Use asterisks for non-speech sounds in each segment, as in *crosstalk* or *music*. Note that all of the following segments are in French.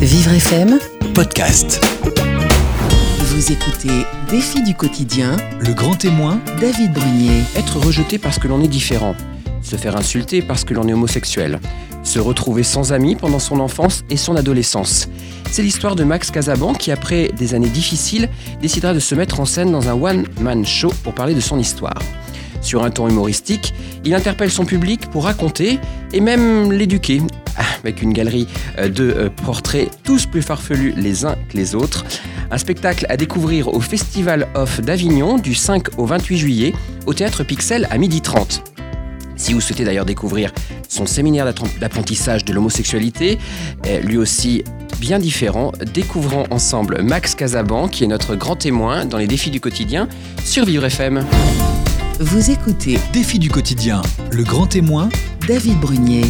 Vivre FM, podcast. vous écoutez Défi du quotidien, Le grand témoin, David Brunier. Être rejeté parce que l'on est différent. Se faire insulter parce que l'on est homosexuel. Se retrouver sans amis pendant son enfance et son adolescence. C'est l'histoire de Max Casaban qui, après des années difficiles, décidera de se mettre en scène dans un one-man show pour parler de son histoire. Sur un ton humoristique, il interpelle son public pour raconter et même l'éduquer, Ah, avec une galerie euh, de euh, portraits tous plus farfelus les uns que les autres. Un spectacle à découvrir au Festival Off d'Avignon du 5 au 28 juillet au Théâtre Pixel à 12h30. Si vous souhaitez d'ailleurs découvrir son séminaire d'apprentissage de l'homosexualité, euh, lui aussi bien différent, découvrons ensemble Max Casaban, qui est notre grand témoin dans les défis du quotidien sur Vivre FM. Vous écoutez défi du quotidien. Le grand témoin, David Brunier.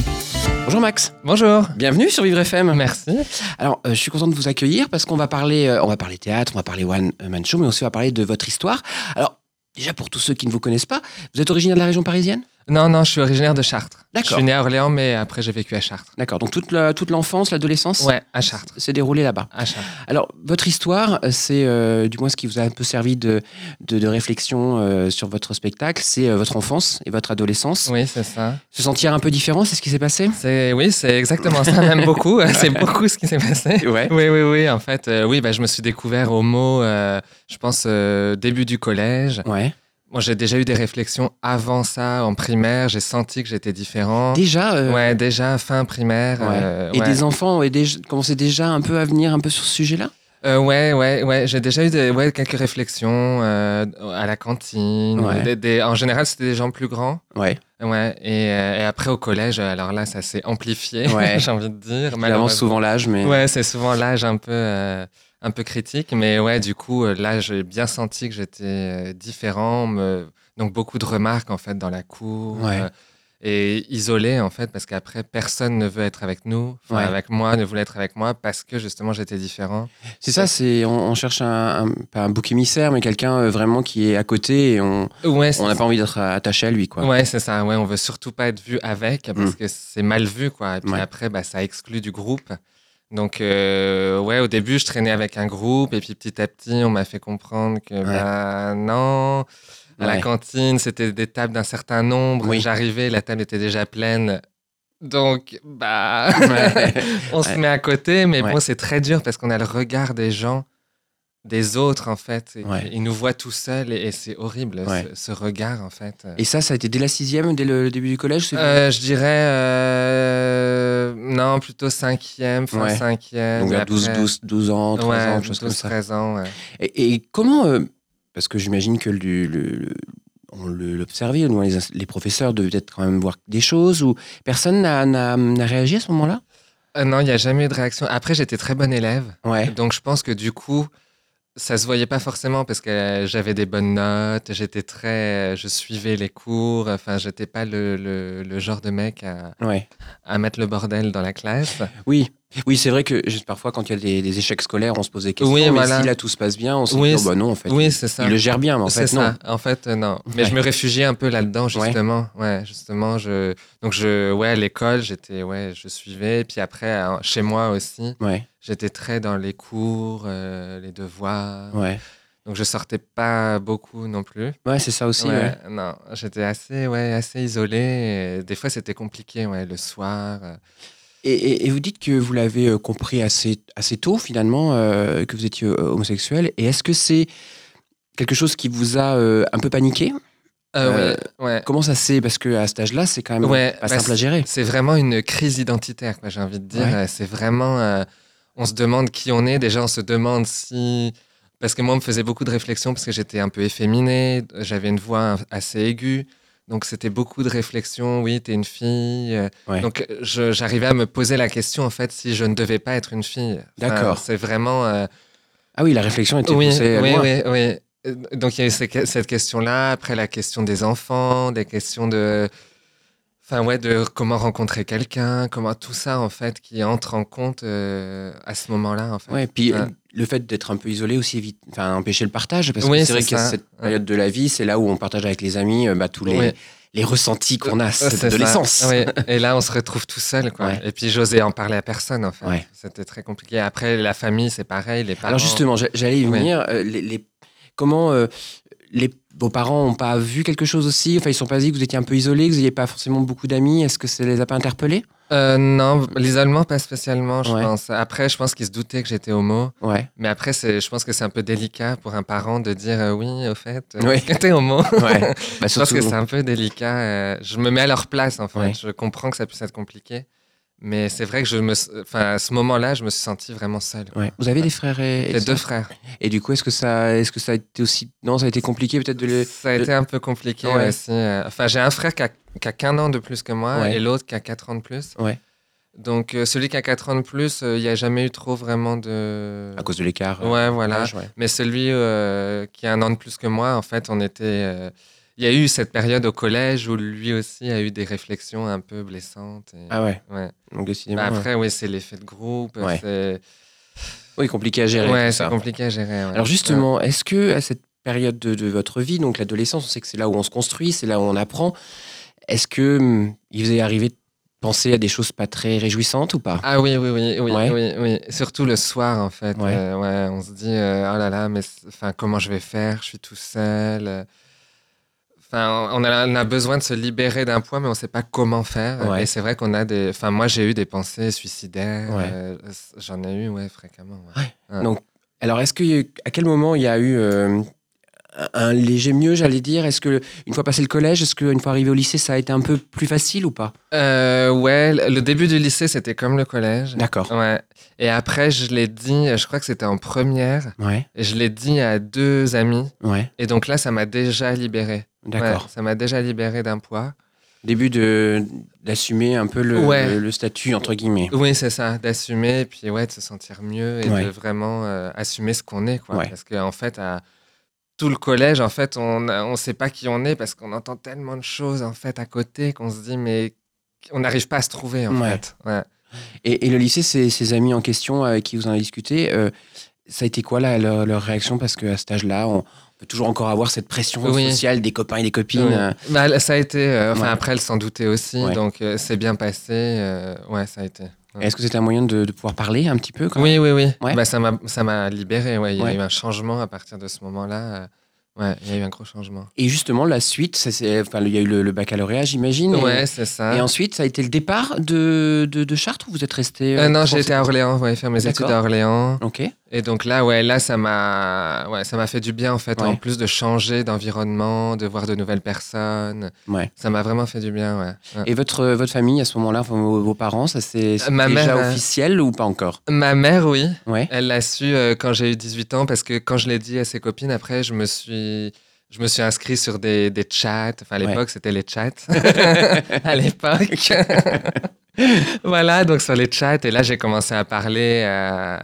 Bonjour Max, Bonjour. bienvenue sur Vivre FM. Merci. Alors, euh, je suis content de vous accueillir parce qu'on va parler, euh, on va parler théâtre, on va parler one man show, mais aussi on va parler de votre histoire. Alors, déjà pour tous ceux qui ne vous connaissent pas, vous êtes originaire de la région parisienne? Non, non, je suis originaire de Chartres. Je D'accord. suis né à Orléans, mais après j'ai vécu à Chartres. D'accord. Donc toute la- toute l'enfance, l'adolescence, Ouais, à Chartres. s'est déroulée là-bas. À Chartres. Alors, votre histoire, euh, c'est euh, du moins ce qui vous a un peu servi de, de, de réflexion euh, sur votre spectacle, c'est euh, votre enfance et votre adolescence. Oui, c'est ça. Se sentir un peu différent, c'est ce qui s'est passé? C'est oui, c'est exactement ça, même beaucoup. c'est beaucoup ce qui s'est passé. *laughs* Ouais. Oui, oui, oui. En fait, oui, bah, je me suis découvert homo, euh, je pense, début du collège. Ouais. Moi, j'ai déjà eu des réflexions avant ça, en primaire. J'ai senti que j'étais différent. Déjà. euh, Ouais, déjà fin primaire. ouais. euh, et ouais. des enfants et déjà, commençaient déjà un peu à venir un peu sur ce sujet-là? Euh, ouais, ouais, ouais. J'ai déjà eu des, ouais, quelques réflexions euh, à la cantine. Ouais. Des- des- en général, c'était des gens plus grands. Ouais. Ouais. Et, euh, et après, au collège, alors là, ça s'est amplifié, Ouais. *laughs* j'ai envie de dire. Malheureusement, souvent l'âge, mais. Ouais, c'est souvent l'âge un peu, un peu critique. Mais ouais, du coup, euh, là, j'ai bien senti que j'étais euh, différent. me- Donc, beaucoup de remarques, en fait, dans la cour. Ouais. euh, et isolé, en fait, parce qu'après, personne ne veut être avec nous. Enfin, Ouais. avec moi, ne voulait être avec moi parce que, justement, j'étais différent. C'est ça, c'est on, on cherche un, un- pas un bouc émissaire, mais quelqu'un vraiment qui est à côté et on Ouais, on n'a pas envie d'être attaché à lui, quoi. Ouais, c'est ça. Ouais, on veut surtout pas être vu avec parce Mm. que c'est mal vu, quoi. Et puis après, bah, ça exclut du groupe. Donc, euh, ouais, au début, je traînais avec un groupe et puis petit à petit, on m'a fait comprendre que, bah, non. À la Ouais. cantine, c'était des tables d'un certain nombre. Oui. J'arrivais, la table était déjà pleine. Donc, bah, Ouais. *laughs* on se Ouais. met à côté, mais Ouais. bon, c'est très dur parce qu'on a le regard des gens, des autres, en fait. Ouais. Ils nous voient tout seuls et, et c'est horrible, Ouais. ce, ce regard, en fait. Et ça, ça a été dès la sixième, dès le début du collège Euh, je dirais euh, non, plutôt cinquième, fin Ouais. cinquième. Donc et 12, après- 12, 12 ans, 13 ouais, ans, quelque chose comme 12, ça. 13 ans. Et, et comment, euh, parce que j'imagine que le, le- on l'observait, les, les professeurs devaient peut-être quand même voir des choses, ou personne n'a, réagi à ce moment-là? Euh, non, il n'y a jamais eu de réaction. Après, j'étais très bon élève, donc je pense que du coup, ça se voyait pas forcément parce que j'avais des bonnes notes, j'étais très, je suivais les cours. Enfin, j'étais pas le, le- le genre de mec à, Ouais. à mettre le bordel dans la classe. Oui. Oui, c'est vrai que parfois, quand il y a des, des échecs scolaires, on se pose des questions. Oui, mais voilà. si là tout se passe bien, on se Oui, dit, oh, bah non, en fait. oui, c'est ça. il le gère bien, mais en fait, non. ça. En fait, euh, non. Mais Ouais. je me réfugiais un peu là-dedans, justement. Ouais, justement, je. Donc, je, ouais, à l'école, j'étais, ouais, je suivais. Puis après, hein, chez moi aussi, Ouais, j'étais très dans les cours, euh, les devoirs. ouais. Donc, je sortais pas beaucoup non plus. Ouais, c'est ça aussi. Ouais. Non, j'étais assez, ouais, assez isolé. et des fois, c'était compliqué, ouais, le soir. euh. Et, et- et vous dites que vous l'avez euh, compris assez, assez tôt, finalement, euh, que vous étiez euh, homosexuel. Et est-ce que c'est quelque chose qui vous a euh, un peu paniqué? Euh, ouais, ouais. Comment ça se fait? Parce qu'à cet âge-là, c'est quand même Ouais, pas bah, simple à gérer. C'est vraiment une crise identitaire, j'ai envie de dire. C'est vraiment. on se demande qui on est. Déjà, on se demande si. Parce que moi, on me faisait beaucoup de réflexions parce que j'étais un peu efféminé. J'avais une voix assez aiguë. Donc, c'était beaucoup de réflexions. Oui, t'es une fille. Ouais. Donc, j'arrivais à me poser la question, en fait, si je ne devais pas être une fille. Enfin, D'accord. C'est vraiment. euh, Ah oui, la réflexion était oui, poussée oui, loin. oui, oui. Donc il y a eu cette question-là, après la question des enfants, des questions de, enfin ouais, de comment rencontrer quelqu'un, comment tout ça en fait qui entre en compte euh, à ce moment-là en fait. Ouais, puis Ouais. Le fait d'être un peu isolé aussi évite, enfin empêcher le partage parce Oui, que c'est vrai ça. cette période de la vie, c'est là où on partage avec les amis euh, bah, tous les les ressentis qu'on a, adolescence. Oui. Et là, on se retrouve tout seul. Quoi. Ouais. Et puis, j'osais en parler à personne, en fait. Ouais. C'était très compliqué. Après, la famille, c'est pareil. Les parents. Alors justement, j'a- j'allais y venir. euh, les, les- comment euh, les, vos parents n'ont pas vu quelque chose aussi? Enfin, ils ne sont pas dit que vous étiez un peu isolé, que vous n'aviez pas forcément beaucoup d'amis? Est-ce que ça les a pas interpellés? Euh, non, l'isolement, pas spécialement, je Ouais. pense. Après, je pense qu'ils se doutaient que j'étais homo. Ouais. Mais après, c'est, je pense que c'est un peu délicat pour un parent de dire euh, oui, au fait, euh, *laughs* que t'es homo. Ouais. Bah, *laughs* je pense que c'est un peu délicat. euh, je me mets à leur place, en fait. Ouais. Je comprends que ça puisse être compliqué. Mais c'est vrai que je me, enfin, à ce moment-là, je me suis senti vraiment seul. Ouais. Vous avez des frères et, et deux frères. Et du coup, est-ce que ça, est-ce que ça a été aussi, non, ça a été compliqué peut-être de les. Ça a été un peu compliqué Ouais. aussi. euh. Enfin, j'ai un frère qui a, qui a qu'un an de plus que moi Ouais. et l'autre qui a 4 ans de plus. Ouais. Donc, euh, celui qui a 4 ans de plus, euh, il n'y a jamais eu trop vraiment de. À cause de l'écart. euh, Ouais, voilà. ouais. Mais celui euh, qui a un an de plus que moi, en fait, on était. Euh, Il y a eu cette période au collège où lui aussi a eu des réflexions un peu blessantes. et- Ah ouais. ouais. Donc décidément. Bah, ouais. après, oui, c'est l'effet de groupe. Ouais. c'est- Oui, compliqué à gérer. Ouais, c'est ça. compliqué à gérer. Alors justement, est-ce que à cette période de, de votre vie, donc l'adolescence, on sait que c'est là où on se construit, c'est là où on apprend. Est-ce que hum, il vous est arrivé de penser à des choses pas très réjouissantes ou pas? Ah oui, oui, oui, oui, oui, oui. Surtout le soir, en fait. Euh, ouais, on se dit, euh, oh là là, mais enfin, comment je vais faire? Je suis tout seul. Enfin, on a, on a besoin de se libérer d'un poids, mais on ne sait pas comment faire. Ouais. Et c'est vrai qu'on a des. Enfin, moi, j'ai eu des pensées suicidaires. Ouais. euh, J'en ai eu, ouais, fréquemment. ouais. Donc, alors est-ce que à quel moment il y a eu euh, un- léger mieux, j'allais dire Est-ce que une fois passé le collège, est-ce qu'une fois arrivé au lycée, ça a été un peu plus facile ou pas? Euh, ouais, le début du lycée, c'était comme le collège. D'accord. Ouais. Et après, je l'ai dit, je crois que c'était en première, Ouais, et je l'ai dit à deux amis. ouais, Et donc là, ça m'a déjà libéré. d'accord. Ouais, ça m'a déjà libéré d'un poids. Début de d'assumer un peu le, Ouais. le, le statut entre guillemets. Oui, c'est ça, d'assumer, puis ouais, de se sentir mieux et de vraiment euh, assumer ce qu'on est. Quoi. Parce qu'en fait, à tout le collège, en fait, on ne sait pas qui on est parce qu'on entend tellement de choses en fait à côté qu'on se dit, mais on n'arrive pas à se trouver en Ouais. fait. Ouais. Et, et le lycée, ces, amis en question avec qui vous en avez discuté, euh, ça a été quoi là, leur, leur réaction? Parce qu'à cet âge-là, on peut toujours encore avoir cette pression Oui. sociale des copains et des copines. Oui. euh, Bah, ça a été, euh, enfin Ouais. après, elle s'en doutait aussi, donc euh, c'est bien passé. euh, ouais, ça a été. Ouais. Est-ce que c'était un moyen de, de pouvoir parler un petit peu quand Oui, oui, oui. Ouais. Bah, ça m'a libéré. Ouais. Il y a eu un changement à partir de ce moment-là. Euh, Ouais, il y a eu un gros changement. Et justement, la suite, ça, c'est- enfin, il y a eu le, le baccalauréat, j'imagine. et- Ouais, c'est ça. Et, ensuite, ça a été le départ de, de, de Chartres ou vous êtes resté Euh, non, pour j'ai été à Orléans, ouais, faire mes études à Orléans. Ok. Et donc là, ouais, là, ça m'a, ouais, ça m'a fait du bien en fait. Ouais. En plus de changer d'environnement, de voir de nouvelles personnes, Ouais. ça m'a vraiment fait du bien, ouais. Et votre, votre famille, à ce moment-là, enfin, vos, vos parents, ça c'est Euh, ma déjà euh, officiel ou pas encore? Ma mère, oui, Ouais. elle l'a su euh, quand j'ai eu 18 ans parce que quand je l'ai dit à ses copines, après, je me suis, je me suis inscrit sur des, des chats. Enfin, à Ouais. l'époque, c'était les chats. *laughs* à l'époque. *laughs* voilà, donc sur les chats. Et là, j'ai commencé à parler à,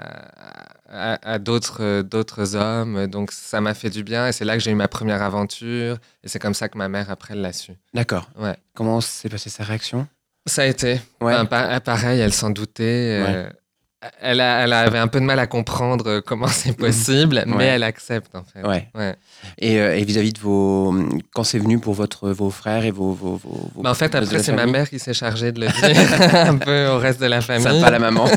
à, à d'autres, d'autres hommes. Donc, ça m'a fait du bien. Et c'est là que j'ai eu ma première aventure. Et c'est comme ça que ma mère, après, elle l'a su. D'accord. Ouais. Comment s'est passée sa réaction? Ça a été. Ouais. Enfin, pareil, elle s'en doutait. euh, elle, a- elle avait un peu de mal à comprendre euh, comment c'est possible, mais Ouais. elle accepte en fait. Ouais. Ouais. Et, euh, et vis-à-vis de vos. Quand c'est venu pour votre, vos frères et vos. vos, vos- vos- Bah, en fait, après, c'est ma mère qui s'est chargée de le *laughs* dire *laughs* un peu au reste de la famille. Sympa la maman. *laughs*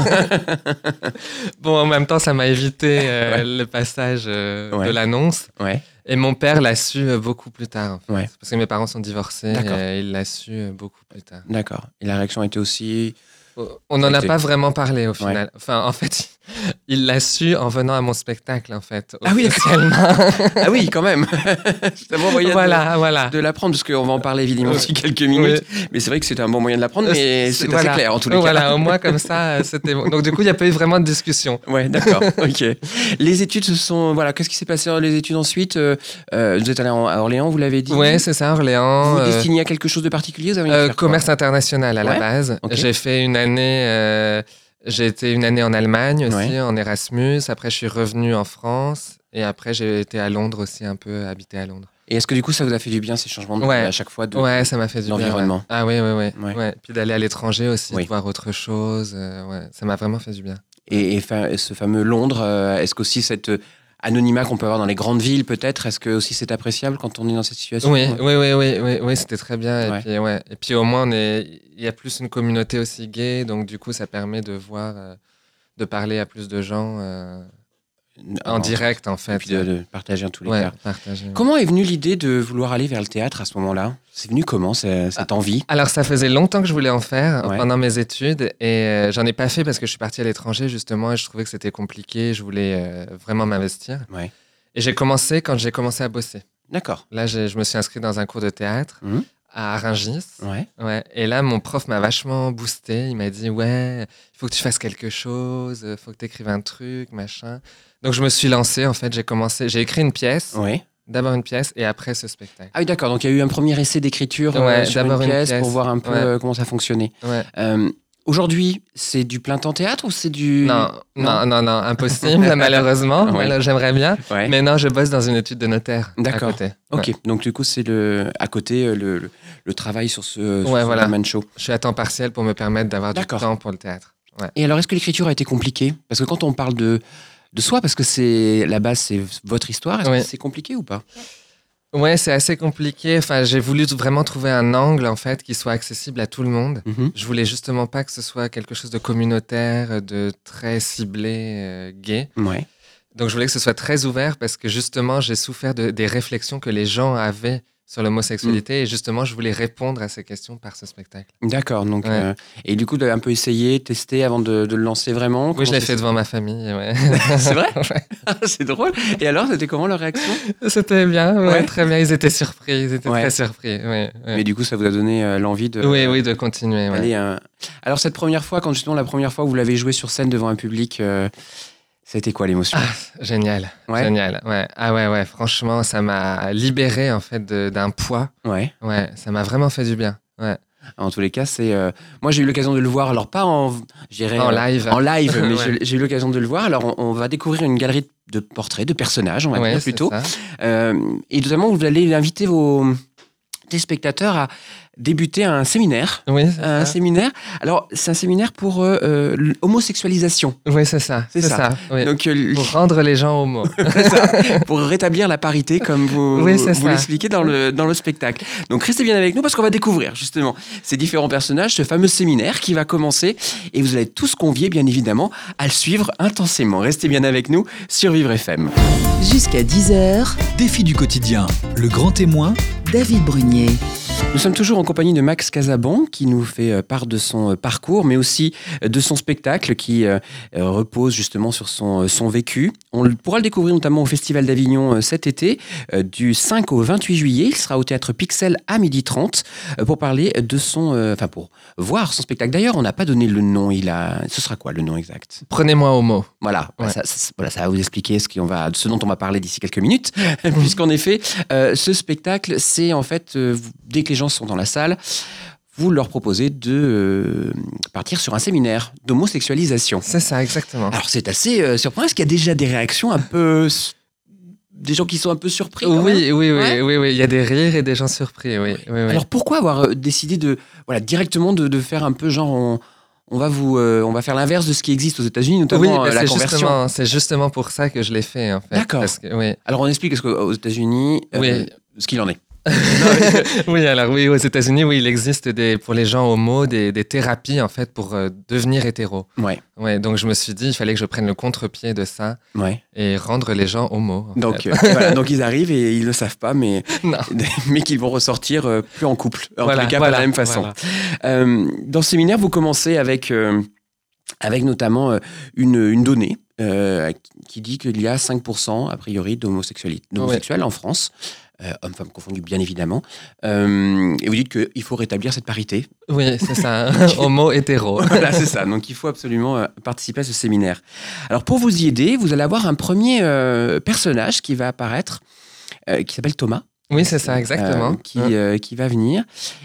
Bon, en même temps, ça m'a évité euh, le passage euh, de l'annonce. ouais. Et mon père l'a su beaucoup plus tard. en fait. Ouais. Parce que mes parents sont divorcés et il l'a su beaucoup plus tard. D'accord. Et la réaction était aussi. On n'en a pas vraiment parlé au Ouais. final. Enfin, en fait, *laughs* il l'a su en venant à mon spectacle, en fait. Ah oui, officiellement. *laughs* Ah oui, quand même *laughs* C'est un bon moyen de- voilà, voilà. de, l'apprendre, parce qu'on va en parler évidemment d'ici quelques minutes. Mais c'est vrai que c'est un bon moyen de l'apprendre, mais c'est assez Voilà. clair en tous les Voilà, cas. au moins comme ça, euh, c'était bon. Donc du coup, il n'y a pas eu vraiment de discussion. Ouais, d'accord. ok. Les études se sont. Voilà, qu'est-ce qui s'est passé dans les études ensuite Euh, euh, Vous êtes allé à Orléans, vous l'avez dit Ouais, c'est ça, Orléans. Vous euh, destinez à quelque chose de particulier vous avez euh, commerce international à la base. J'ai fait une année. Euh, j'ai été une année en Allemagne aussi, Ouais. en Erasmus. Après, je suis revenu en France. Et après, j'ai été à Londres aussi, un peu habité à Londres. Et est-ce que du coup, ça vous a fait du bien ces changements de Ouais. à chaque fois de... Ouais, ça m'a fait du bien. l'environnement. ouais. Ah oui, oui, oui. Ouais. Ouais. Puis d'aller à l'étranger aussi, Oui. de voir autre chose. euh, ouais. Ça m'a vraiment fait du bien. Et, et fa- ce fameux Londres, euh, est-ce qu'aussi cette anonymat qu'on peut avoir dans les grandes villes, peut-être? Est-ce que aussi c'est appréciable quand on est dans cette situation? Oui, oui, oui, oui, oui, oui, c'était très bien. Ouais. Et, puis, ouais. et puis au moins, il y a plus une communauté aussi gay, donc du coup, ça permet de voir, euh, de parler à plus de gens euh, en direct, en Et fait. puis de, de partager en tous les ouais, cas. partager. Comment est venue l'idée de vouloir aller vers le théâtre à ce moment-là? C'est venu comment, c'est- cette envie? Alors, ça faisait longtemps que je voulais en faire Ouais. pendant mes études et euh, j'en ai pas fait parce que je suis parti à l'étranger justement et je trouvais que c'était compliqué. Je voulais euh, vraiment m'investir. Et j'ai commencé quand j'ai commencé à bosser. D'accord. Là, je me suis inscrit dans un cours de théâtre Mhm. à Rungis. Ouais. Ouais. Et là, mon prof m'a vachement boosté. Il m'a dit Ouais, il faut que tu fasses quelque chose, il faut que tu écrives un truc, machin. Donc, je me suis lancé. En fait, j'ai commencé, j'ai écrit une pièce, Ouais. d'abord une pièce et après ce spectacle. Ah oui, d'accord. Donc il y a eu un premier essai d'écriture euh, Ouais, sur une pièce, pièce. pour voir un peu Ouais. euh, comment ça fonctionnait. Ouais. Euh, Aujourd'hui, c'est du plein temps théâtre ou c'est du. Non, Non. non, non, non, impossible, *laughs* malheureusement. Ouais. J'aimerais bien. Ouais. Mais non, je bosse dans une étude de notaire. D'accord. Ok, Ouais. donc du coup, c'est le à côté euh, le, le, le travail sur ce, sur ce voilà. show. Je suis à temps partiel pour me permettre d'avoir du temps pour le théâtre. Et alors, est-ce que l'écriture a été compliquée? Parce que quand on parle de, de soi, parce que c'est la base, c'est votre histoire, est-ce que c'est compliqué ou pas? Ouais, c'est assez compliqué. Enfin, j'ai voulu vraiment trouver un angle en fait qui soit accessible à tout le monde. Mhm. Je voulais justement pas que ce soit quelque chose de communautaire, de très ciblé, euh, gay. Ouais. Donc je voulais que ce soit très ouvert parce que justement j'ai souffert de- des réflexions que les gens avaient sur l'homosexualité et justement je voulais répondre à ces questions par ce spectacle. D'accord. Donc, Ouais. euh, et du coup, de un peu essayer, tester avant de, de le lancer vraiment? Oui, je l'ai fait devant ma famille. Ouais. *laughs* C'est vrai? *laughs* Ouais. C'est drôle. Et alors, c'était comment leur réaction? C'était bien, très bien. Ils étaient surpris, ils étaient très surpris. Mais du coup, ça vous a donné euh, l'envie de. oui, oui, de continuer. Allez, euh, Alors cette première fois, quand justement la première fois où vous l'avez joué sur scène devant un public, c'était quoi l'émotion? Génial, Ouais. génial. Ouais. Ah ouais, ouais. Franchement, ça m'a libéré en fait d'un poids. Ouais. Ouais, ça m'a vraiment fait du bien. Ouais. En tous les cas, c'est. euh, Moi, j'ai eu l'occasion de le voir. Alors pas en, En euh, live. en live, mais *laughs* Ouais. j'ai- eu l'occasion de le voir. Alors, on, on va découvrir une galerie de portraits, de personnages, on va Ouais, dire plutôt. ça. Euh, et notamment, vous allez inviter vos téléspectateurs à débuter un séminaire. Oui, c'est Un ça. séminaire. Alors, c'est un séminaire pour euh, euh, l'homosexualisation. Oui, c'est ça. C'est C'est ça. ça. oui. Donc, euh, Pour rendre les gens homo. *laughs* pour rétablir la parité comme vous, *laughs* Oui, vous ça. l'expliquez dans le, dans le spectacle. Donc restez bien avec nous parce qu'on va découvrir justement ces différents personnages, ce fameux séminaire qui va commencer et vous allez tous convier bien évidemment à le suivre intensément. Restez bien avec nous sur Vivre FM. Jusqu'à 10h, Défi du quotidien, le grand témoin, David Brunier. Nous sommes toujours en compagnie de Max Casaban qui nous fait euh, part de son euh, parcours mais aussi euh, de son spectacle qui repose justement sur son, son vécu. On pourra le découvrir notamment au Festival d'Avignon cet été du 5 au 28 juillet. Il sera au théâtre Pixel à 12h30 euh, pour parler de son enfin pour voir son spectacle. D'ailleurs, on n'a pas donné le nom, il a ce sera quoi le nom exact? Prenez-moi homo. voilà, Ouais. ça, ça- voilà, ça va vous expliquer ce, qu'on va, ce dont on va parler d'ici quelques minutes, *laughs* puisqu'en effet, euh, ce spectacle, c'est en fait, euh, dès que les gens sont dans la salle, vous leur proposez de euh, partir sur un séminaire d'homosexualisation. C'est ça, exactement. Alors c'est assez euh, surprenant, est-ce qu'il y a déjà des réactions un peu... des gens qui sont un peu surpris quand même? Oui, oui, oui, Ouais. oui, oui. Il y a des rires et des gens surpris. Oui, oui, oui. Alors pourquoi avoir euh, décidé de voilà directement de, de faire un peu genre on, on va vous euh, on va faire l'inverse de ce qui existe aux États-Unis notamment oui, bah, la c'est conversion? justement, c'est justement pour ça que je l'ai fait en fait. D'accord. Oui. Alors on explique parce qu'aux États-Unis euh, Oui. Ce qu'il en est. *laughs* oui, alors oui, aux États-Unis, oui, il existe des, pour les gens homo des, des thérapies en fait pour euh, devenir hétéro. Ouais, Ouais, donc je me suis dit, il fallait que je prenne le contre-pied de ça ouais. et rendre les gens homo. Donc, euh, voilà, donc ils arrivent et ils ne le savent pas, mais, *laughs* *laughs* mais qu'ils vont ressortir euh, plus en couple. En Voilà, tout cas, pas de la même façon. dans ce séminaire, vous commencez avec, avec notamment une, une donnée qui dit qu'il y a 5% a priori d'homosexuels en France. Euh, hommes-femmes confondus, bien évidemment. Euh, et vous dites qu'il faut rétablir cette parité. Oui, c'est ça. *laughs* *laughs* homo hétéro. *laughs* voilà, c'est ça. Donc, il faut absolument euh, participer à ce séminaire. Alors, pour vous y aider, vous allez avoir un premier euh, personnage qui va apparaître, qui s'appelle Thomas. Oui, c'est ça, exactement. euh, qui, euh, qui va venir.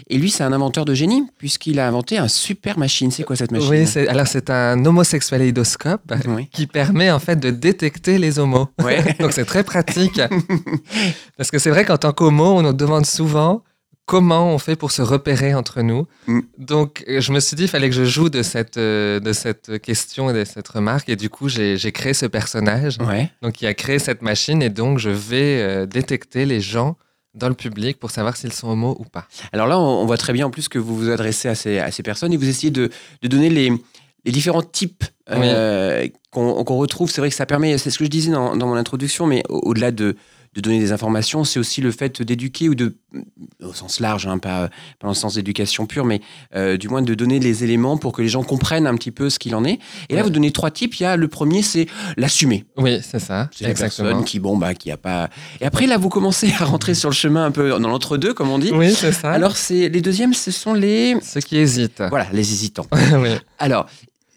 Et lui, c'est un inventeur de génie, puisqu'il a inventé un super machine. C'est quoi cette machine? Oui, alors c'est un homosexualéidoscope *laughs* Oui. qui permet en fait de détecter les homos. Ouais. *laughs* Donc c'est très pratique. *laughs* Parce que c'est vrai qu'en tant qu'homo, on nous demande souvent comment on fait pour se repérer entre nous. Mm. Donc, je me suis dit, il fallait que je joue de cette, euh, de cette question et de cette remarque. Et du coup, j'ai créé ce personnage, Ouais. donc qui a créé cette machine. Et donc, je vais euh, détecter les gens dans le public pour savoir s'ils sont homo ou pas. Alors là, on on voit très bien en plus que vous vous adressez à ces, à ces personnes et vous essayez de, de donner les, les différents types euh, qu'on retrouve. C'est vrai que ça permet, c'est ce que je disais dans, dans mon introduction, mais au- au-delà de, de donner des informations, c'est aussi le fait d'éduquer ou de, au sens large, hein, pas, pas dans le sens d'éducation pure, mais euh, du moins de donner les éléments pour que les gens comprennent un petit peu ce qu'il en est. Et là, vous donnez trois types. Il y a le premier, c'est l'assumer. Oui, c'est ça. C'est la personne qui, bon, bah, qui a pas. Et après, là, vous commencez à rentrer sur le chemin un peu dans l'entre-deux, comme on dit. Oui, c'est ça. Alors, c'est les deuxièmes, ce sont les Ceux qui hésitent. voilà les hésitants. *laughs* oui. Alors,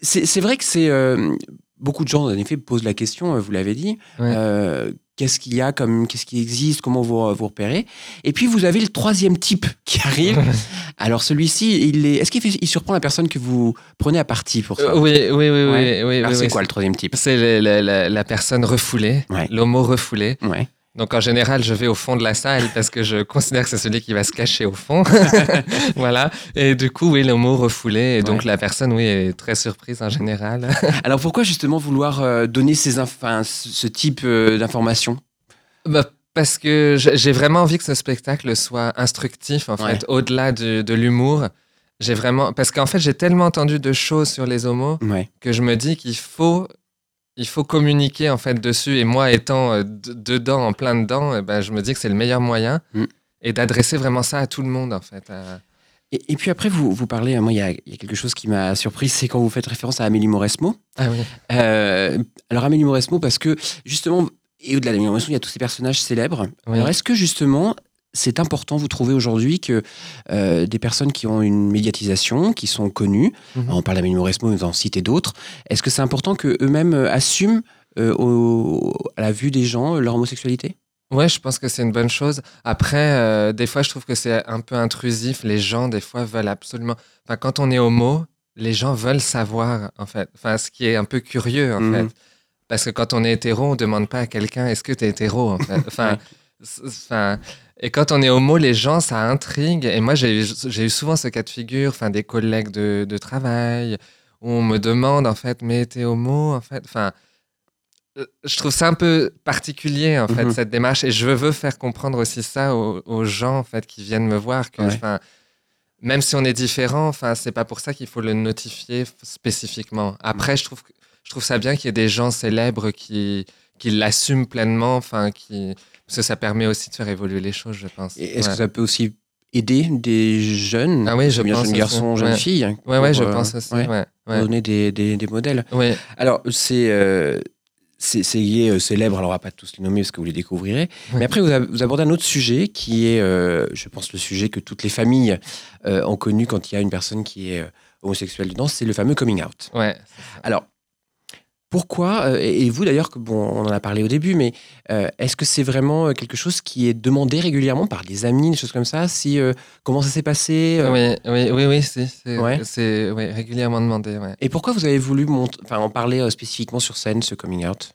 c'est c'est vrai que c'est euh, beaucoup de gens en effet posent la question, euh, vous l'avez dit, Ouais. euh, qu'est-ce qu'il y a comme qu'est-ce qui existe, comment vous vous repérez. Et puis vous avez le troisième type qui arrive. *laughs* Alors celui-ci, il est est-ce qu'il il surprend la personne que vous prenez à partie pour ça Euh, oui, oui, oui, oui, Ouais. oui, Alors oui, c'est quoi le troisième type? C'est la, la personne refoulée, Ouais. l'homo refoulé. Ouais. Donc en général, je vais au fond de la salle parce que je considère que c'est celui qui va se cacher au fond. *laughs* voilà. Et du coup, oui, l'homo refoulé. Et donc la personne, oui, est très surprise en général. *laughs* Alors pourquoi justement vouloir euh, donner ces enfin, ce type euh, d'informations? Bah, parce que j'ai vraiment envie que ce spectacle soit instructif, en Ouais. fait, au-delà de, de l'humour. J'ai vraiment. Parce qu'en fait, j'ai tellement entendu de choses sur les homos Ouais. que je me dis qu'il faut. Il faut communiquer en fait dessus et moi étant euh, dedans, en plein dedans, eh ben, je me dis que c'est le meilleur moyen Mm. et d'adresser vraiment ça à tout le monde en fait. à- Et, et puis après vous vous parlez, hein, moi il y a, il y a quelque chose qui m'a surpris, c'est quand vous faites référence à Amélie Mauresmo. Ah oui. Euh, alors Amélie Mauresmo, parce que justement, et au-delà d'Amélie Mauresmo, il y a tous ces personnages célèbres. Oui. Alors est-ce que justement, c'est important, vous trouvez aujourd'hui que euh, des personnes qui ont une médiatisation, qui sont connues, Mhm. on parle d'Amélie Mauresmo, vous en citez d'autres, est-ce que c'est important qu'eux-mêmes euh, assument euh, au- à la vue des gens leur homosexualité? Ouais, je pense que c'est une bonne chose. Après, euh, des fois, je trouve que c'est un peu intrusif. Les gens, des fois, veulent absolument. Enfin, quand on est homo, les gens veulent savoir, en fait. Enfin, ce qui est un peu curieux, en Mhm. fait. Parce que quand on est hétéro, on demande pas à quelqu'un est-ce que tu es hétéro, en fait? *laughs* Enfin, enfin, et quand on est homo, les gens, ça intrigue. Et moi, j'ai eu souvent ce cas de figure, enfin, des collègues de, de travail, où on me demande, en fait, mais t'es homo, en fait. Enfin, euh, je trouve ça un peu particulier, en fait, Mhm. cette démarche. Et je veux faire comprendre aussi ça aux, aux gens, en fait, qui viennent me voir. Que, Ouais. même si on est différent, enfin, c'est pas pour ça qu'il faut le notifier spécifiquement. Après, je trouve, je trouve ça bien qu'il y ait des gens célèbres qui, qui l'assument pleinement, enfin, qui, parce que ça permet aussi de faire évoluer les choses, je pense. Et Est-ce Ouais. que ça peut aussi aider des jeunes, Ah oui, je bien pense jeunes garçons, jeunes Ouais. filles hein, Ouais, je euh, pense aussi. ouais, donner des, des- des modèles. Alors, c'est euh, c'est c'est lié euh, célèbre, alors on va pas tous les nommer parce que vous les découvrirez. Mais après, vous, abordez un autre sujet qui est, euh, je pense, le sujet que toutes les familles ont connu quand il y a une personne qui est homosexuelle dedans, c'est le fameux coming out. Ouais. Alors, pourquoi, euh, et vous d'ailleurs, bon, on en a parlé au début, mais euh, est-ce que c'est vraiment euh, quelque chose qui est demandé régulièrement par des amis, des choses comme ça si, euh, Comment ça s'est passé euh, Oui, oui, oui, oui, c'est c'est- Ouais. c'est, ouais, régulièrement demandé. Ouais. Et pourquoi vous avez voulu en parler spécifiquement sur scène, ce coming out?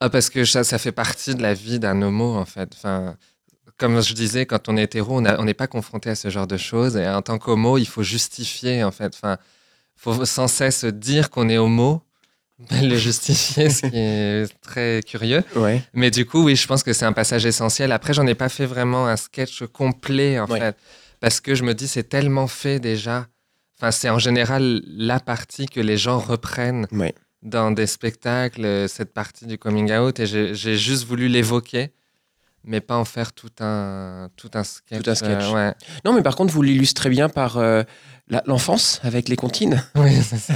Ah, parce que ça, ça fait partie de la vie d'un homo, en fait. Enfin, comme je disais, quand on est hétéro, on n'est pas confronté à ce genre de choses. Et en tant qu'homo, il faut justifier, en fait. Enfin, faut sans cesse dire qu'on est homo, *laughs* le justifier, ce qui est très curieux. Ouais. Mais du coup, oui, je pense que c'est un passage essentiel. Après, j'en ai pas fait vraiment un sketch complet, en Ouais. fait. Parce que je me dis, c'est tellement fait déjà. Enfin, c'est en général la partie que les gens reprennent Ouais. dans des spectacles, cette partie du coming out. Et j'ai juste voulu l'évoquer, mais pas en faire tout un, tout un sketch. Tout un sketch. euh, ouais. Non, mais par contre, vous l'illustrez bien par euh, l'enfance avec les comptines. *laughs* Oui, c'est ça.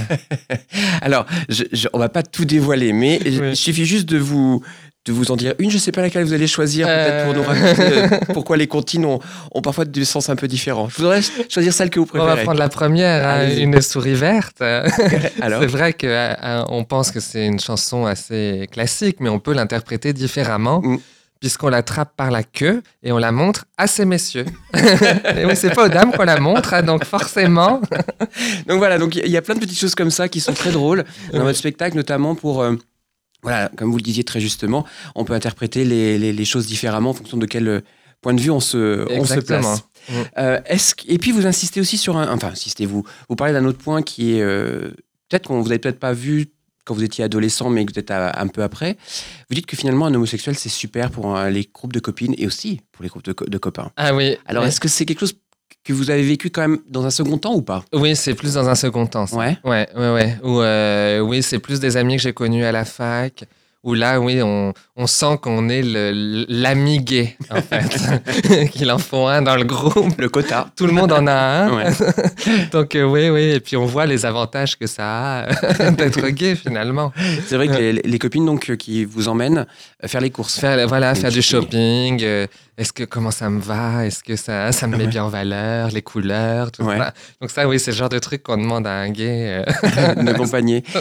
*laughs* Alors, je, je- on va pas tout dévoiler, mais il suffit juste de vous de vous en dire une. Je sais pas laquelle vous allez choisir, peut-être pour nous Euh. raconter euh, pourquoi les comptines ont, ont parfois des sens un peu différents. Je voudrais choisir celle que vous On va préférez. prendre la première, hein, une souris verte. *laughs* Alors, C'est vrai qu'on pense que c'est une chanson assez classique, mais on peut l'interpréter différemment, Mm. Puisqu'on l'attrape par la queue et on la montre à ces messieurs. *laughs* et oui, c'est pas aux dames qu'on la montre, hein, donc forcément. *laughs* donc voilà, donc il y, a plein de petites choses comme ça qui sont très drôles dans votre spectacle, notamment pour euh, voilà, comme vous le disiez très justement, on peut interpréter les, les- les choses différemment en fonction de quel euh, point de vue on se, on se Exactement. place. Euh, est-ce que- et puis vous insistez aussi sur un, enfin insistez-vous, vous parlez d'un autre point qui est euh, peut-être qu'on vous avez peut-être pas vu quand vous étiez adolescent, mais que vous êtes à- un peu après. Vous dites que finalement un homosexuel c'est super pour euh, les groupes de copines et aussi pour les groupes de, co- de copains. Ah oui. Alors est-ce que c'est quelque chose que vous avez vécu quand même dans un second temps ou pas? Oui, c'est plus dans un second temps. ça. Ouais. Ouais, ouais, ouais. Ou, euh, oui, c'est plus des amis que j'ai connus à la fac. Où là, oui, on, on sent qu'on est le- l'ami gay, en *laughs* fait. *laughs* Qu'il en faut un dans le groupe. Le quota. Tout le monde en a un. Ouais. *laughs* Donc, euh, oui, oui. Et puis, on voit les avantages que ça a d'être gay, finalement. C'est vrai que les, les copines donc euh, qui vous emmènent euh, faire les courses. Faire, voilà, faire du shopping. shopping. euh, Est-ce que, comment ça me va? Est-ce que ça, ça me met Ouais. bien en valeur? Les couleurs, tout Ouais. ça? Donc, ça, oui, c'est le genre de truc qu'on demande à un gay. euh. *laughs*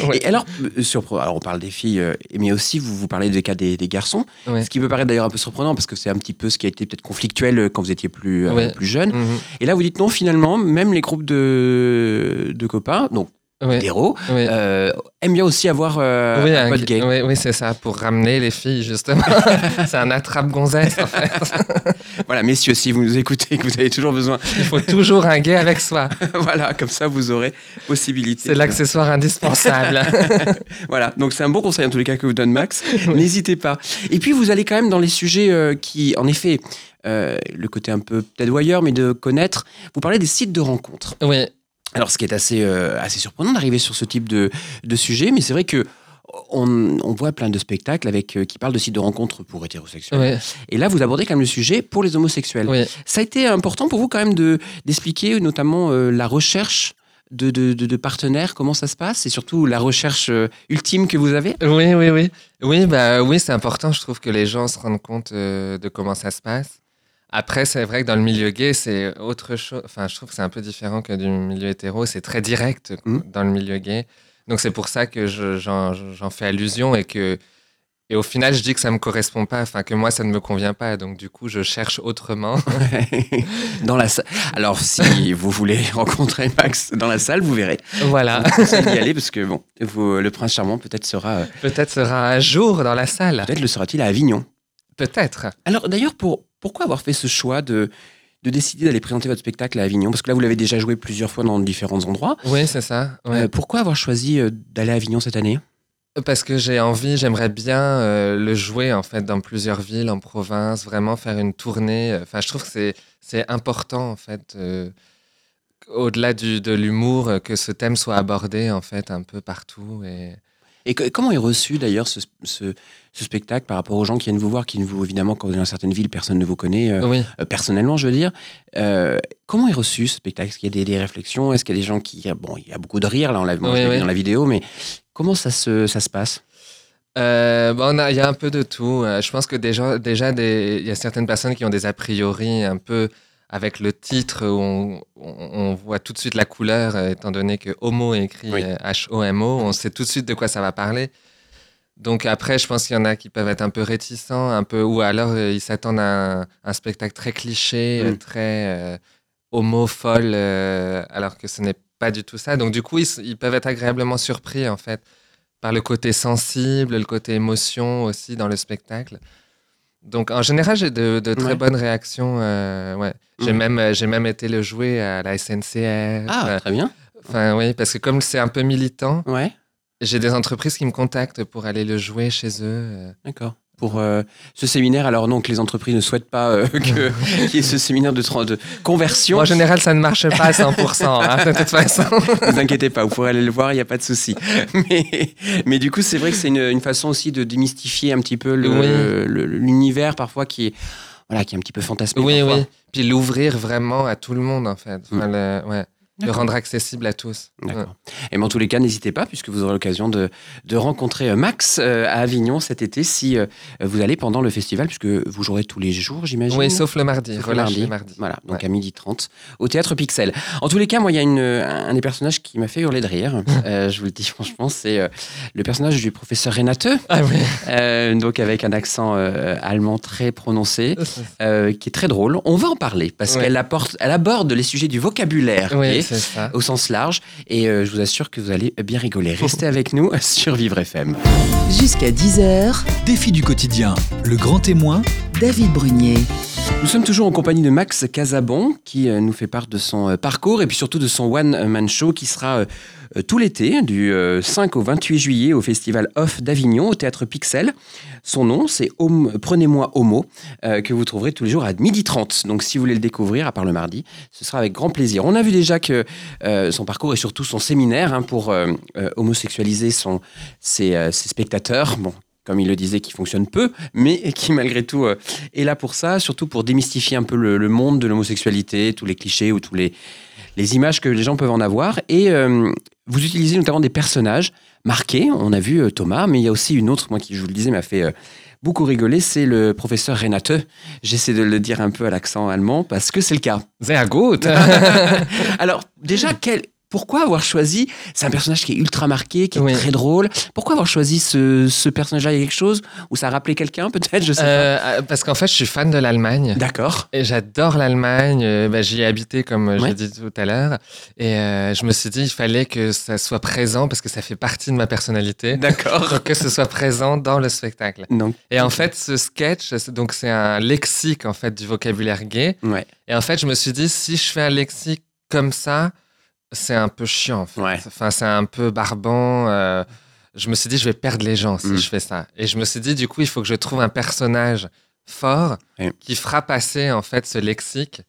*laughs* Ouais. Et alors, euh, surpre- alors, on parle des filles, euh, mais aussi vous, vous parlez des cas des, des garçons, ce qui peut paraître d'ailleurs un peu surprenant parce que c'est un petit peu ce qui a été peut-être conflictuel quand vous étiez plus, euh, plus jeune. Mhm. Et là, vous dites non, finalement, même les groupes de, de copains, donc Ouais. euh, aiment bien aussi avoir euh, oui, un pote gay. Oui, oui, c'est ça, pour ramener les filles, justement. *laughs* c'est un attrape-gonzesse, en fait. *laughs* Voilà, messieurs, si vous nous écoutez, que vous avez toujours besoin, *laughs* Il faut toujours un gay avec soi. voilà, comme ça, vous aurez possibilité. C'est l'accessoire indispensable. Voilà, donc c'est un bon conseil en tous les cas que vous donne Max. N'hésitez pas. Et puis vous allez quand même dans les sujets euh, qui, en effet, euh, le côté un peu peut-être voyeur, mais de connaître. Vous parlez des sites de rencontres. oui, Alors, ce qui est assez, euh, assez surprenant d'arriver sur ce type de, de sujet, mais c'est vrai que on, on voit plein de spectacles avec, euh, qui parlent de sites de rencontres pour hétérosexuels. oui, Et là, vous abordez quand même le sujet pour les homosexuels. oui. Ça a été important pour vous quand même de d'expliquer notamment euh, la recherche de, de, de- partenaires, comment ça se passe, et surtout la recherche euh, ultime que vous avez? Oui, oui, oui. Oui, bah, oui c'est important, je trouve, que les gens se rendent compte de comment ça se passe. Après, c'est vrai que dans le milieu gay, c'est autre chose. Enfin, je trouve que c'est un peu différent que du milieu hétéro. C'est très direct Mhm. dans le milieu gay. Donc, c'est pour ça que je- j'en fais allusion et que. Et au final, je dis que ça me correspond pas, enfin que moi ça ne me convient pas, donc du coup je cherche autrement. *laughs* dans la salle. Alors, si vous voulez *laughs* rencontrer Max dans la salle, vous verrez. voilà. Je d'y aller parce que bon, vous- le prince charmant peut-être sera, euh, Peut-être sera un jour dans la salle. peut-être le sera-t-il à Avignon. Peut-être. Alors d'ailleurs, pour pourquoi avoir fait ce choix de de décider d'aller présenter votre spectacle à Avignon? Parce que là, vous l'avez déjà joué plusieurs fois dans différents endroits. Oui, c'est ça. ouais. Euh, pourquoi avoir choisi euh, d'aller à Avignon cette année? Parce que j'ai envie, j'aimerais bien euh, le jouer en fait dans plusieurs villes, en province, vraiment faire une tournée. Enfin, je trouve que c'est important en fait, euh, au-delà du- de l'humour, que ce thème soit abordé en fait un peu partout. Et Et que- comment est reçu d'ailleurs ce, ce- ce spectacle par rapport aux gens qui viennent vous voir, qui ne vous évidemment quand vous êtes dans certaines villes, personne ne vous connaît euh, oui, euh, personnellement, je veux dire. Euh, comment est reçu ce spectacle? Est-ce qu'il y a des, des réflexions? Est-ce qu'il y a des gens qui bon, il y a beaucoup de rire là, on l'a Oui, vu dans la vidéo, mais comment ça se ça se passe? Euh, bon, il y a un peu de tout. Euh, je pense que déjà, déjà il y a certaines personnes qui ont des a priori un peu avec le titre où on, on- on voit tout de suite la couleur, euh, étant donné que homo est écrit Oui. H-O-M-O, on sait tout de suite de quoi ça va parler. Donc après, je pense qu'il y en a qui peuvent être un peu réticents, un peu, ou alors euh, ils s'attendent à un, un spectacle très cliché, euh, Mm. très euh, homo folle, euh, alors que ce n'est pas du tout ça. Donc du coup, ils, peuvent être agréablement surpris en fait par le côté sensible, le côté émotion aussi dans le spectacle. Donc en général, j'ai de, de très Ouais. bonnes réactions. ouais. J'ai Mhm. même, j'ai même été le jouer à la SNCF. Ah, très bien. Enfin oui, parce que comme c'est un peu militant, Ouais, j'ai des entreprises qui me contactent pour aller le jouer chez eux. euh. d'accord. Pour euh, ce séminaire, alors non, que les entreprises ne souhaitent pas euh, *laughs* qu'il y ait ce séminaire de, conversion. Bon, en général, ça ne marche pas à 100%, *laughs* hein, de toute façon. Ne vous inquiétez pas, vous pourrez aller le voir, il n'y a pas de souci. *laughs* Mais, mais du coup, c'est vrai que c'est une, une façon aussi de démystifier un petit peu Oui. l'univers parfois qui est, voilà, qui est un petit peu fantasmé. Oui, parfois. oui. Puis l'ouvrir vraiment à tout le monde, en fait. Enfin, le, ouais. D'accord. rendre accessible à tous. D'accord. Et mais en tous les cas, n'hésitez pas, puisque vous aurez l'occasion de, de rencontrer euh, Max euh, à Avignon cet été, si euh, vous allez pendant le festival, puisque vous jouerez tous les jours, j'imagine. Oui, sauf le mardi. Sauf le mardi. Voilà, donc Ouais. à 12h30 au théâtre Pixel. En tous les cas, moi, il y a une, un des personnages qui m'a fait hurler de rire. *laughs* Euh, je vous le dis franchement, c'est le personnage du professeur Renate, Ah oui. donc avec un accent allemand très prononcé, euh, qui est très drôle. On va en parler parce Ouais. qu'elle elle aborde les sujets du vocabulaire Oui, ça. au sens large, et euh, je vous assure que vous allez bien rigoler. Restez avec nous *laughs* sur Vivre FM. Jusqu'à 10h, Défi du quotidien, le grand témoin David Brunier. Nous sommes toujours en compagnie de Max Casabon qui euh, nous fait part de son euh, parcours et puis surtout de son One Man Show qui sera tout l'été du euh, 5 au 28 juillet au Festival Off d'Avignon au Théâtre Pixel. Son nom c'est Prenez-moi Homo euh, que vous trouverez tous les jours à 12h30. Donc si vous voulez le découvrir à part le mardi, ce sera avec grand plaisir. On a vu déjà que euh, son parcours et surtout son séminaire hein, pour euh, homosexualiser son, ses, spectateurs. Bon, comme il le disait, qui fonctionne peu, mais *laughs* qui malgré tout est là pour ça, surtout pour démystifier un peu le, monde de l'homosexualité, tous les clichés ou tous les, les images que les gens peuvent en avoir. Et vous utilisez notamment des personnages marqués. On a vu euh, Thomas, mais il y a aussi une autre, moi qui, je vous le disais, m'a fait euh, beaucoup rigoler, c'est le professeur Renate. J'essaie de le dire un peu à l'accent allemand parce que c'est le cas. Sehr gut. *laughs* Alors, déjà, quel. Pourquoi avoir choisi C'est un personnage qui est ultra marqué, qui est Oui. très drôle. Pourquoi avoir choisi ce, ce personnage-là Il y a quelque chose Ou ça a rappelé quelqu'un, peut-être Je sais Euh, parce qu'en fait, je suis fan de l'Allemagne. pas. D'accord. Et j'adore l'Allemagne. Bah, J'y ai habité, comme euh, Ouais. j'ai dit tout à l'heure. Et euh, je me suis dit, il fallait que ça soit présent parce que ça fait partie de ma personnalité. D'accord. Donc que ce soit présent dans le spectacle. Donc, Et en fait, ce sketch, c'est- donc c'est un lexique en fait du vocabulaire gay. ouais. Et en fait, je me suis dit, si je fais un lexique comme ça, c'est un peu chiant. en fait. Ouais. Enfin, c'est un peu barbant. euh, je me suis dit, je vais perdre les gens si Mm. je fais ça. Et je me suis dit, du coup, il faut que je trouve un personnage fort qui fera passer en fait ce lexique.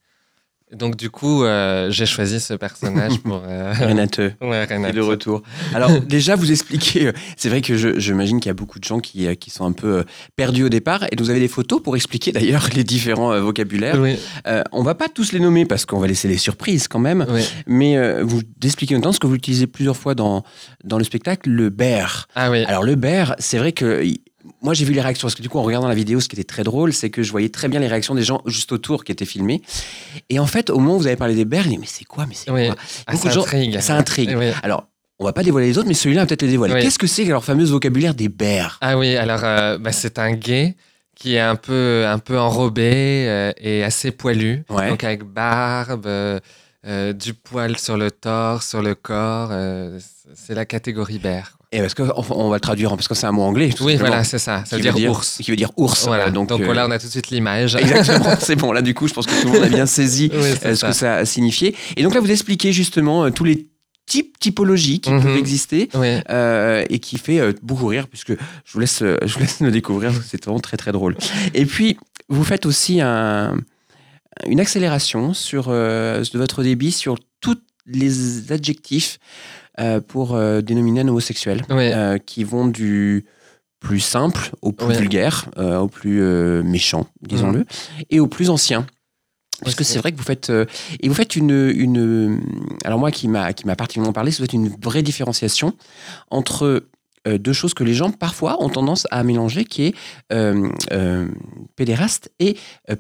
Donc du coup, euh, j'ai choisi ce personnage *laughs* pour. euh, Renate. *laughs* ouais, Renate. est de retour. Alors déjà, vous expliquez, euh, c'est vrai que j'imagine qu'il y a beaucoup de gens qui, euh, qui sont un peu perdus au départ, et vous avez des photos pour expliquer *laughs* d'ailleurs les différents vocabulaires. Oui, on va pas tous les nommer parce qu'on va laisser les surprises quand même, oui. mais vous expliquez notamment ce que vous utilisez plusieurs fois dans, dans le spectacle, le bear. Ah oui. Alors le bear, c'est vrai que moi j'ai vu les réactions parce que du coup en regardant la vidéo, ce qui était très drôle, c'est que je voyais très bien les réactions des gens juste autour qui étaient filmés. Et en fait, au moment où vous avez parlé des dit mais c'est quoi, mais c'est Oui. quoi Ah, ça gens- intrigue. Ça intrigue. Oui. Alors, on va pas dévoiler les autres, mais celui-là, on va peut-être le dévoiler. Oui. Qu'est-ce que c'est leur fameux vocabulaire des bears Ah oui, alors euh, bah, c'est un gay qui est un peu, un peu enrobé euh, et assez poilu. Ouais. Donc avec barbe, euh, du poil sur le torse, sur le corps. c'est la catégorie bear. Et parce que on va le traduire parce que c'est un mot anglais. Oui, voilà, c'est ça. Ça veut dire, ours. Qui veut dire ours. Voilà. donc donc, euh, là, on a tout de suite l'image. Exactement, *laughs* c'est bon. Là, du coup, je pense que tout le monde a bien saisi *laughs* Oui, euh, ce ça. que ça a signifié. Et donc là, vous expliquez justement euh, tous les types typologies qui Mhm. peuvent exister. Oui. euh, et qui fait beaucoup rire puisque je vous laisse je vous laisse le découvrir c'est vraiment très très drôle et puis vous faites aussi un, une accélération sur euh, de votre débit sur tous les adjectifs pour euh, dénominer un homosexuel Oui. euh, qui vont du plus simple au plus Ouais. vulgaire euh, au plus euh, méchant disons-le et au plus ancien parce que c'est c'est vrai que vous faites euh, et vous faites une une alors moi qui m'a qui m'a particulièrement parlé c'est une vraie différenciation entre euh, deux choses que les gens parfois ont tendance à mélanger qui est euh, euh, pédéraste et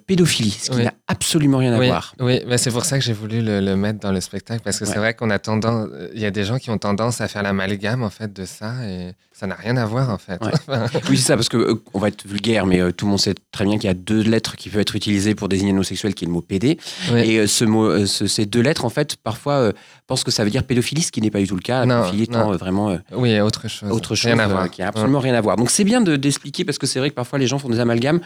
pédophilie ce qui Oui. n'a absolument rien à oui, voir oui. Bah, c'est pour ça que j'ai voulu le, le mettre dans le spectacle parce que Ouais. c'est vrai qu'on a tendance, il y a des gens qui ont tendance à faire l'amalgame en fait de ça et ça n'a rien à voir en fait. Ouais. *laughs* oui c'est ça parce que on va être vulgaire mais tout le monde sait très bien qu'il y a deux lettres qui peuvent être utilisées pour désigner un homosexuel qui est le mot pédé Oui. et ce mot ce- ces deux lettres en fait parfois pensent que ça veut dire pédophilie ce qui n'est pas du tout le cas Non, pédophilie étant vraiment Oui, autre chose. autre chose Rien à euh, voir. qui a absolument rien à voir. Donc c'est bien de- d'expliquer parce que c'est vrai que parfois les gens font des amalgames,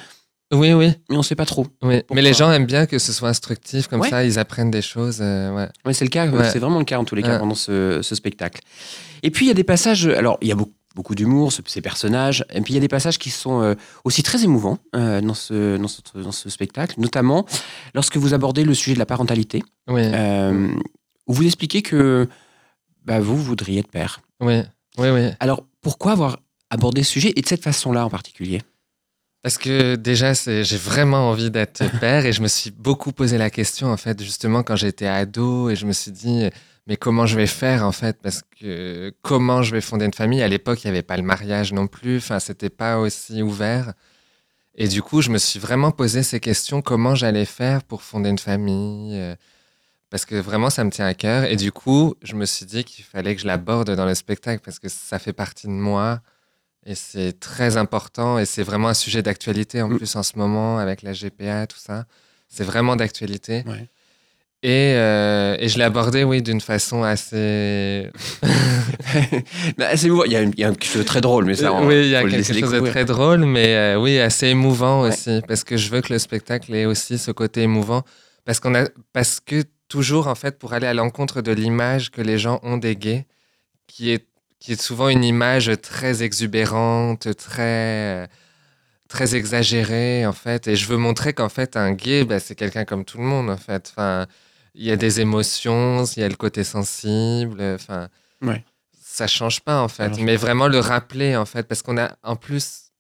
Oui, oui, mais on sait pas trop. oui. Mais les gens aiment bien que ce soit instructif comme Ouais. ça, ils apprennent des choses. euh, ouais. Ouais, c'est le cas, c'est vraiment le cas en tous les cas pendant ce, ce spectacle. Et puis il y a des passages, alors il y a beaucoup, beaucoup d'humour, ce- ces personnages, et puis il y a des passages qui sont euh, aussi très émouvants euh, dans, ce, dans, ce, dans ce spectacle, notamment lorsque vous abordez le sujet de la parentalité, Oui, où vous expliquez que bah, vous voudriez être père. oui, oui, oui. Alors pourquoi avoir abordé ce sujet et de cette façon-là en particulier? Parce que déjà, j'ai vraiment envie d'être *laughs* père et je me suis beaucoup posé la question, en fait, justement, quand j'étais ado et je me suis dit, mais comment je vais faire, en fait? Parce que comment je vais fonder une famille? À l'époque, il n'y avait pas le mariage non plus, enfin, c'était pas aussi ouvert. Et du coup, je me suis vraiment posé ces questions, comment j'allais faire pour fonder une famille? Parce que vraiment, ça me tient à cœur. Et du coup, je me suis dit qu'il fallait que je l'aborde dans le spectacle parce que ça fait partie de moi. Et c'est très important et c'est vraiment un sujet d'actualité en Mm. plus en ce moment avec la GPA, tout ça. C'est vraiment d'actualité. Ouais. Et, euh, et je l'ai abordé, oui, d'une façon assez. *laughs* Bah, c'est émouvant. il, y a une- il y a quelque chose de très drôle, mais ça, on- oui, il y a quelque chose de très drôle, mais euh, oui, assez émouvant Ouais. aussi, parce que je veux que le spectacle ait aussi ce côté émouvant, parce qu'on a, parce que toujours en fait, pour aller à l'encontre de l'image que les gens ont des gays, qui est qui est souvent une image très exubérante, très très exagérée en fait, et je veux montrer qu'en fait un gay, bah, c'est quelqu'un comme tout le monde en fait. Enfin, il y a des émotions, il y a le côté sensible, enfin Ouais. ça change pas en fait, mais vraiment le rappeler en fait, parce qu'on a en plus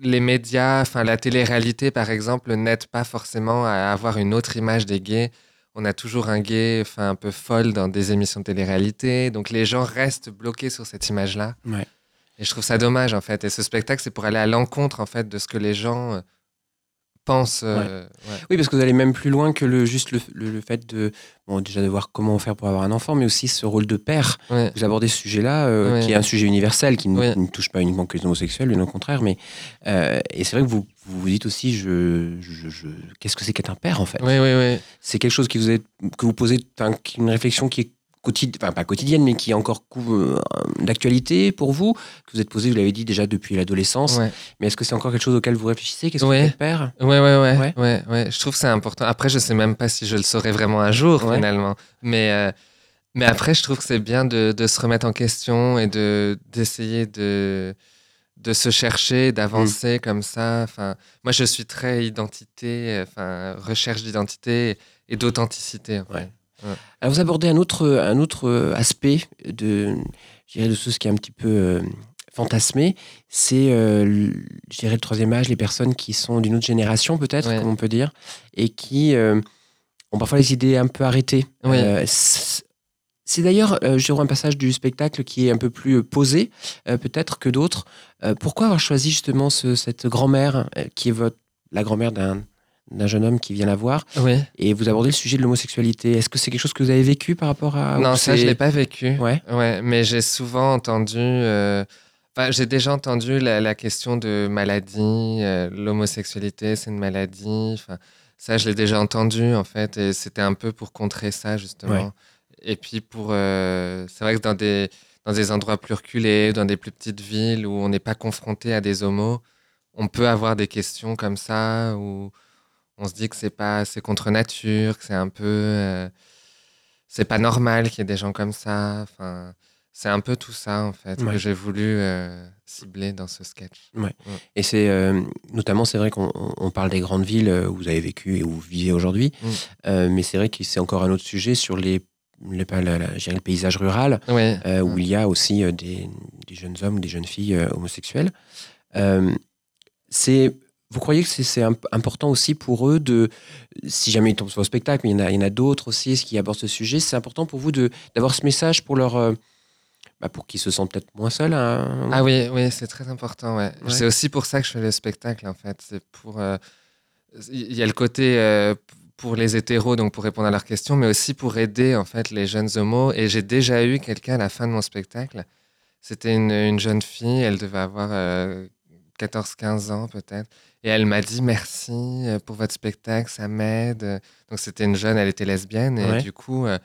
les médias, enfin la télé-réalité par exemple, n'aide pas forcément à avoir une autre image des gays. On a toujours un gay, enfin un peu folle dans des émissions de télé-réalité, donc les gens restent bloqués sur cette image-là. Ouais. Et je trouve ça dommage en fait. Et ce spectacle, c'est pour aller à l'encontre en fait de ce que les gens euh, euh, ouais. Oui, parce que vous allez même plus loin que le, juste le, le- le fait de, bon, déjà de voir comment faire pour avoir un enfant, mais aussi ce rôle de père. Ouais. Vous abordez ce sujet-là, euh, qui est un sujet universel, qui ne, Ouais. qui ne touche pas uniquement que les homosexuels, bien au contraire. Mais, euh, et c'est vrai que vous vous, vous dites aussi, je, je, je- qu'est-ce que c'est qu'être un père, en fait? C'est quelque chose qui vous est, que vous posez, une réflexion qui est quotidienne, enfin pas quotidienne, mais qui est encore euh, d'actualité pour vous, que vous êtes posé, vous l'avez dit déjà depuis l'adolescence. Ouais. Mais est-ce que c'est encore quelque chose auquel vous réfléchissez? Qu'est-ce que Ouais. c'est être père Ouais, ouais, ouais, Ouais. ouais, Je trouve que c'est important. Après, je sais même pas si je le saurai vraiment un jour, finalement. Mais, euh, mais après, je trouve que c'est bien de, de se remettre en question et de, d'essayer de, de se chercher, d'avancer Mm. comme ça. Enfin, moi, je suis très identité, enfin, recherche d'identité et d'authenticité. Ouais. Alors vous abordez un autre, un autre euh, aspect de, de tout ce qui est un petit peu euh, fantasmé, c'est, euh, le- troisième âge, les personnes qui sont d'une autre génération peut-être, Ouais. comme on peut dire, et qui euh, ont parfois les idées un peu arrêtées. Euh, c'est d'ailleurs, euh, un passage du spectacle qui est un peu plus euh, posé, euh, peut-être que d'autres. Euh, pourquoi avoir choisi justement ce- cette grand-mère, euh, qui est votre, la grand-mère d'un d'un jeune homme qui vient la voir, Oui. et vous abordez le sujet de l'homosexualité. Est-ce que c'est quelque chose que vous avez vécu par rapport à... non, ça, je l'ai pas vécu. Ouais. Ouais, mais j'ai souvent entendu. euh, Enfin, j'ai déjà entendu la, la question de maladie, euh, l'homosexualité, c'est une maladie. Enfin, ça, je l'ai déjà entendu en fait, et c'était un peu pour contrer ça justement. Ouais. Et puis pour, euh, c'est vrai que dans des dans des endroits plus reculés, dans des plus petites villes où on n'est pas confronté à des homos, on peut avoir des questions comme ça où on se dit que c'est pas, c'est contre nature, que c'est un peu, euh, c'est pas normal qu'il y ait des gens comme ça. Enfin, c'est un peu tout ça en fait Ouais. que j'ai voulu euh, cibler dans ce sketch. Et c'est euh, notamment, c'est vrai qu'on on- on parle des grandes villes où vous avez vécu et où vous vivez aujourd'hui, Mm. Mais c'est vrai que c'est encore un autre sujet sur les, pas la- le paysage rural, où il y a aussi des, des jeunes hommes ou des jeunes filles homosexuelles. C'est, vous croyez que c'est c'est imp- important aussi pour eux de, si jamais ils tombent sur le spectacle, mais il y en a, d'autres aussi qui abordent ce sujet, c'est important pour vous d'avoir ce message pour leur, euh, bah, pour qu'ils se sentent peut-être moins seuls. hein. Ah oui, oui, c'est très important. Ouais. Ouais. C'est aussi pour ça que je fais le spectacle en fait. C'est pour, euh, il y a le côté euh, pour les hétéros, donc pour répondre à leurs questions, mais aussi pour aider en fait les jeunes homos. Et j'ai déjà eu quelqu'un à la fin de mon spectacle. C'était une, une jeune fille, elle devait avoir euh, 14-15 ans peut-être. Et elle m'a dit merci euh, pour votre spectacle, ça m'aide. Donc c'était une jeune, elle était lesbienne. Et Ouais. du coup, euh,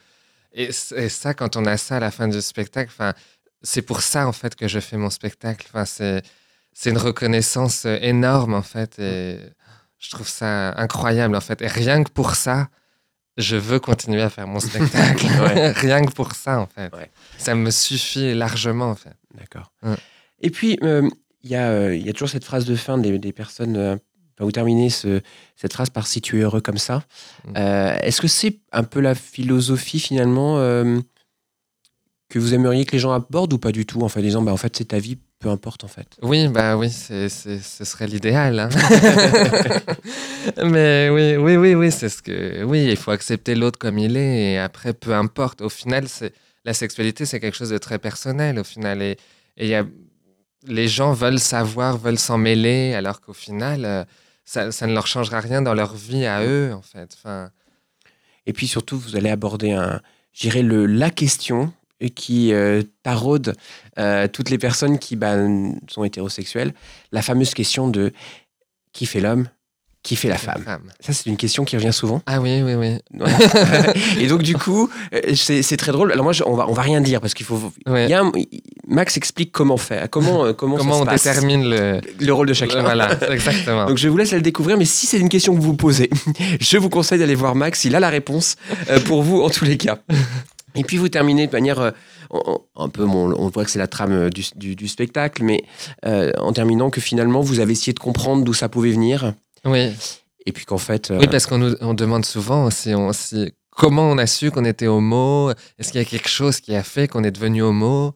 et, ça, quand on a ça à la fin du spectacle, c'est pour ça en fait que je fais mon spectacle. C'est une reconnaissance euh, énorme en fait. Et je trouve ça incroyable en fait. Et rien que pour ça, je veux continuer à faire mon *laughs* spectacle. Ouais. *laughs* rien que pour ça en fait. Ouais. Ça me suffit largement en fait. D'accord. Ouais. Et puis, euh, il y, a, euh, il y a toujours cette phrase de fin des, des personnes. euh, enfin, vous terminez ce- cette phrase par si tu es heureux comme ça. Mm. Euh, Est-ce que c'est un peu la philosophie finalement euh, que vous aimeriez que les gens abordent ou pas du tout En fait, disant, bah, en fait, c'est ta vie, peu importe en fait? Oui, bah oui, ce serait l'idéal. hein. *laughs* Mais oui, oui, oui, oui, c'est ce que. Oui, il faut accepter l'autre comme il est et après, peu importe. Au final, la sexualité, c'est quelque chose de très personnel. Au final, et il y a les gens veulent savoir, veulent s'en mêler, alors qu'au final, euh, ça, ça ne leur changera rien dans leur vie à eux, en fait. Enfin, Et puis surtout, vous allez aborder un, je dirais le, la question qui euh, taraude euh, toutes les personnes qui bah, sont hétérosexuelles. La fameuse question de qui fait l'homme, qui fait la femme Ça, c'est une question qui revient souvent. Ah oui, oui, oui. *laughs* Et donc, du coup, euh, c'est très drôle. Alors, moi, je- on, va, on va rien dire parce qu'il faut. Ouais. il y a un- Max explique comment faire, comment, euh, comment, Comment ça se on passe, détermine le. le rôle de chacun. Voilà, *laughs* exactement. Donc je vous laisse la le découvrir, mais si c'est une question que vous vous posez, *laughs* je vous conseille d'aller voir Max, il a la réponse euh, pour vous en tous les cas. Et puis vous terminez de manière euh, un peu, bon, on voit que c'est la trame du, du- du spectacle, mais euh, en terminant que finalement vous avez essayé de comprendre d'où ça pouvait venir, oui. et puis qu'en fait, euh, Oui, parce qu'on nous on demande souvent aussi, on- si- comment on a su qu'on était homo? Est-ce qu'il y a quelque chose qui a fait qu'on est devenu homo?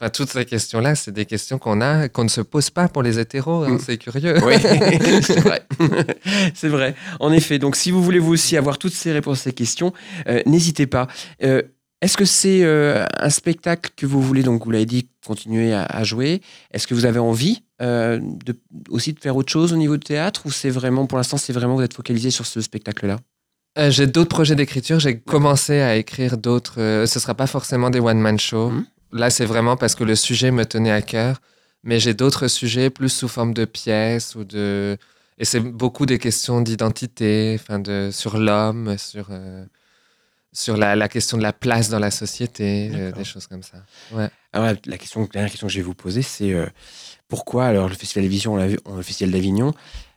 Enfin, toutes ces questions-là, c'est des questions qu'on a, qu'on ne se pose pas pour les hétéros. hein, Mm. C'est curieux. Oui, *laughs* c'est vrai. *laughs* c'est vrai. En effet. Donc, si vous voulez vous aussi avoir toutes ces réponses à ces questions, euh, n'hésitez pas. Euh, Est-ce que c'est euh, un spectacle que vous voulez, donc vous l'avez dit, continuer à, à jouer? Est-ce que vous avez envie euh, de, aussi de faire autre chose au niveau du théâtre ou c'est vraiment, pour l'instant, c'est vraiment vous êtes focalisé sur ce spectacle-là? Euh, j'ai d'autres projets d'écriture. J'ai commencé à écrire d'autres. euh, ce ne sera pas forcément des one-man shows. Mhm. Là, c'est vraiment parce que le sujet me tenait à cœur. Mais j'ai d'autres sujets plus sous forme de pièces ou de. Et c'est beaucoup des questions d'identité, enfin de sur l'homme, sur sur la, la question de la place dans la société, euh, des choses comme ça. Alors, la, la question, la dernière question que je vais vous poser, c'est euh, pourquoi alors le Festival d'Avignon, on l'a vu- le Festival d'Avignon,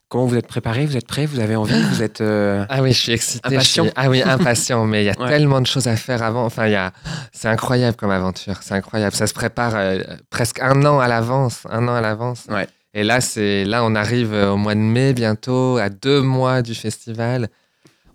comment vous êtes préparé? Vous êtes prêt Vous avez envie? Vous êtes euh, Ah oui, je suis excité. Impatient? suis- Ah oui, impatient. mais il y a Ouais. tellement de choses à faire avant. Enfin, il y a. C'est incroyable comme aventure. C'est incroyable. Ça se prépare euh, presque un an à l'avance. Un an à l'avance. Ouais. Et là, c'est là, on arrive euh, au mois de mai bientôt, à deux mois du festival.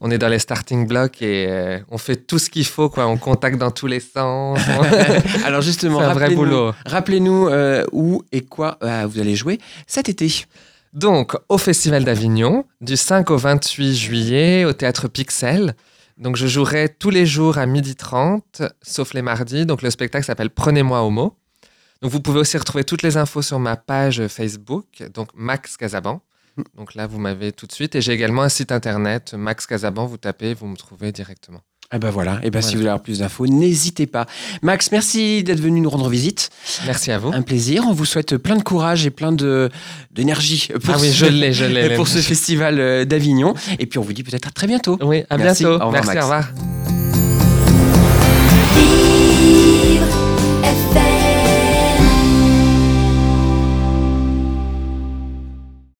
On est dans les starting blocks et euh, on fait tout ce qu'il faut. Quoi. On contacte dans tous les sens. c'est *laughs* Alors justement, un vrai boulot. Rappelez-nous euh, où et quoi euh, vous allez jouer cet été. Donc, au Festival d'Avignon, du 5 au 28 juillet, au Théâtre Pixel. Donc, je jouerai tous les jours à 12h30, sauf les mardis. Donc, le spectacle s'appelle Prenez-moi au mot. Donc, vous pouvez aussi retrouver toutes les infos sur ma page Facebook, donc Max Casaban. Donc là, vous m'avez tout de suite. Et j'ai également un site internet, Max Casaban. Vous tapez, vous me trouvez directement. Ah ben voilà, et ben si vous voulez avoir plus d'infos, n'hésitez pas. Max, merci d'être venu nous rendre visite. Merci à vous. Un plaisir. On vous souhaite plein de courage et plein de d'énergie pour, Ah oui, ce, je l'ai, je l'ai. *laughs* pour ce festival euh, d'Avignon. Et puis on vous dit peut-être à très bientôt. Oui, à Merci. bientôt. Au revoir, Merci, Max. au revoir.